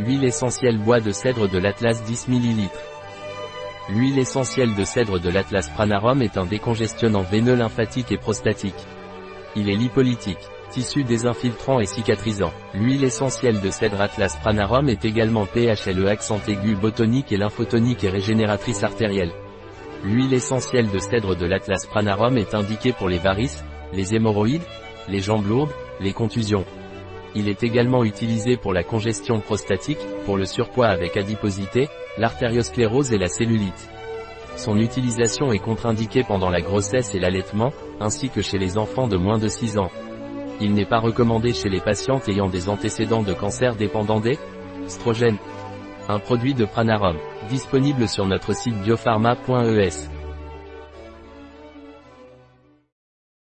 Huile essentielle bois de cèdre de l'Atlas 10 ml. L'huile essentielle de cèdre de l'Atlas Pranarum est un décongestionnant veineux lymphatique et prostatique. Il est lipolytique, tissu désinfiltrant et cicatrisant. L'huile essentielle de cèdre Atlas Pranarum est également PHLE accent aigu botonique et lymphotonique et régénératrice artérielle. L'huile essentielle de cèdre de l'Atlas Pranarum est indiquée pour les varices, les hémorroïdes, les jambes lourdes, les contusions. Il est également utilisé pour la congestion prostatique, pour le surpoids avec adiposité, l'artériosclérose et la cellulite. Son utilisation est contre-indiquée pendant la grossesse et l'allaitement, ainsi que chez les enfants de moins de 6 ans. Il n'est pas recommandé chez les patientes ayant des antécédents de cancer dépendant des strogènes. Un produit de Pranarum, disponible sur notre site biopharma.es.